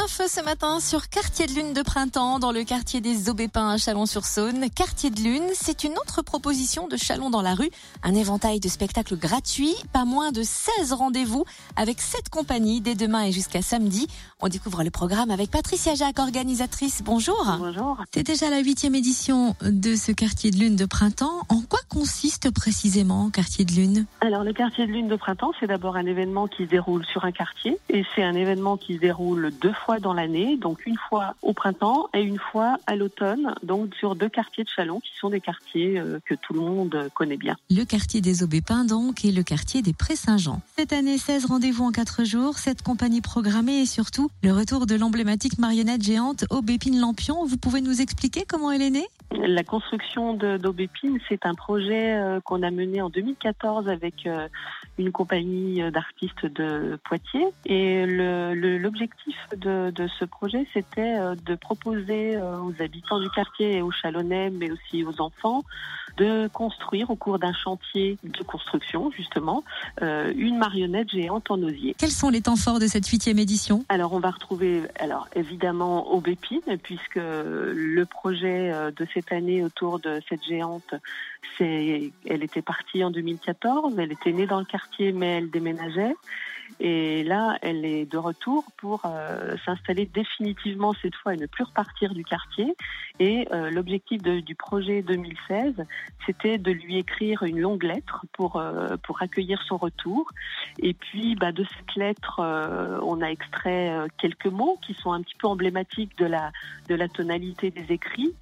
Plein feu ce matin sur Quartier de Lune de printemps dans le quartier des Aubépins à Chalon-sur-Saône. Quartier de Lune, c'est une autre proposition de Chalon dans la rue. Un éventail de spectacles gratuits, pas moins de 16 rendez-vous avec 7 compagnies dès demain et jusqu'à samedi. On découvre le programme avec Patricia Jacques, organisatrice. Bonjour. Bonjour. C'est déjà la huitième édition de ce Quartier de Lune de printemps. En quoi consiste précisément Quartier de Lune? Alors le quartier de lune de printemps, c'est d'abord un événement qui se déroule sur un quartier et c'est un événement qui se déroule deux fois dans l'année, donc une fois au printemps et une fois à l'automne, donc sur deux quartiers de Chalon qui sont des quartiers euh, que tout le monde connaît bien. Le quartier des Aubépins donc et le quartier des Prés-Saint-Jean. Cette année, 16 rendez-vous en 4 jours, 7 compagnies programmées et surtout le retour de l'emblématique marionnette géante Aubépine Lampion. Vous pouvez nous expliquer comment elle est née? La construction d'Aubépine, c'est un projet euh, qu'on a mené en 2014 avec euh, une compagnie d'artistes de Poitiers. Et l'objectif de, de ce projet, c'était euh, de proposer euh, aux habitants du quartier et aux Chalonnais, mais aussi aux enfants, de construire au cours d'un chantier de construction, justement, euh, une marionnette géante en osier. Quels sont les temps forts de cette huitième édition? Alors on va retrouver, alors évidemment Aubépine, puisque le projet euh, de cette année autour de cette géante, c'est, elle était partie en 2014, elle était née dans le quartier, mais elle déménageait. Et là, elle est de retour pour euh, s'installer définitivement cette fois et ne plus repartir du quartier. Et euh, l'objectif du projet 2016, c'était de lui écrire une longue lettre pour euh, pour accueillir son retour. Et puis, bah, de cette lettre, on a extrait quelques mots qui sont un petit peu emblématiques de la de la tonalité des écrits.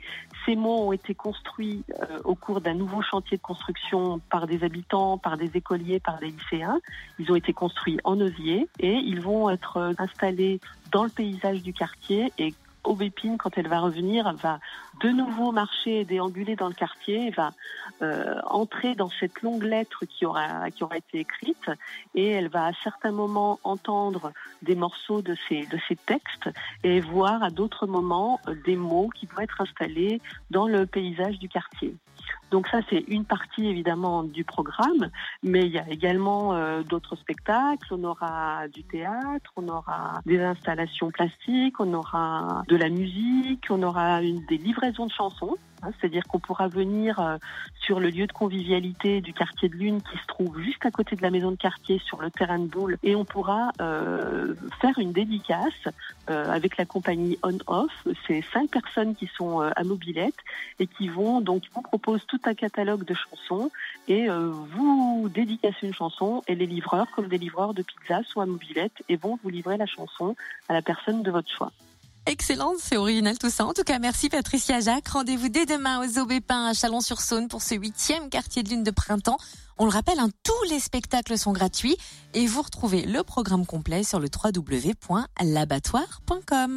Ces mots ont été construits au cours d'un nouveau chantier de construction par des habitants, par des écoliers, par des lycéens. Ils ont été construits en et ils vont être euh, installés dans le paysage du quartier et Aubépine, quand elle va revenir, va de nouveau marcher et déambuler dans le quartier, va euh, entrer dans cette longue lettre qui aura, qui aura été écrite, et elle va à certains moments entendre des morceaux de ces, de ces textes et voir à d'autres moments euh, des mots qui vont être installés dans le paysage du quartier. Donc ça, c'est une partie évidemment du programme, mais il y a également euh, d'autres spectacles. On aura du théâtre, on aura des installations plastiques, on aura de la musique, on aura des livraisons de chansons. Hein, C'est-à-dire qu'on pourra venir euh, sur le lieu de convivialité du quartier de Lune qui se trouve juste à côté de la maison de quartier sur le terrain de boule et on pourra euh, faire une dédicace euh, avec la compagnie On-Off. C'est cinq personnes qui sont à mobilette et qui vont donc vous proposent tout un catalogue de chansons et vous dédicacez une chanson et les livreurs comme des livreurs de pizza sont à mobilette et vont vous livrer la chanson à la personne de votre choix. Excellent, c'est original tout ça. En tout cas, merci Patricia Jacques. Rendez-vous dès demain aux Aubépins à Chalon-sur-Saône pour ce huitième quartier de lune de printemps. On le rappelle, hein, tous les spectacles sont gratuits et vous retrouvez le programme complet sur le www.labattoir.com.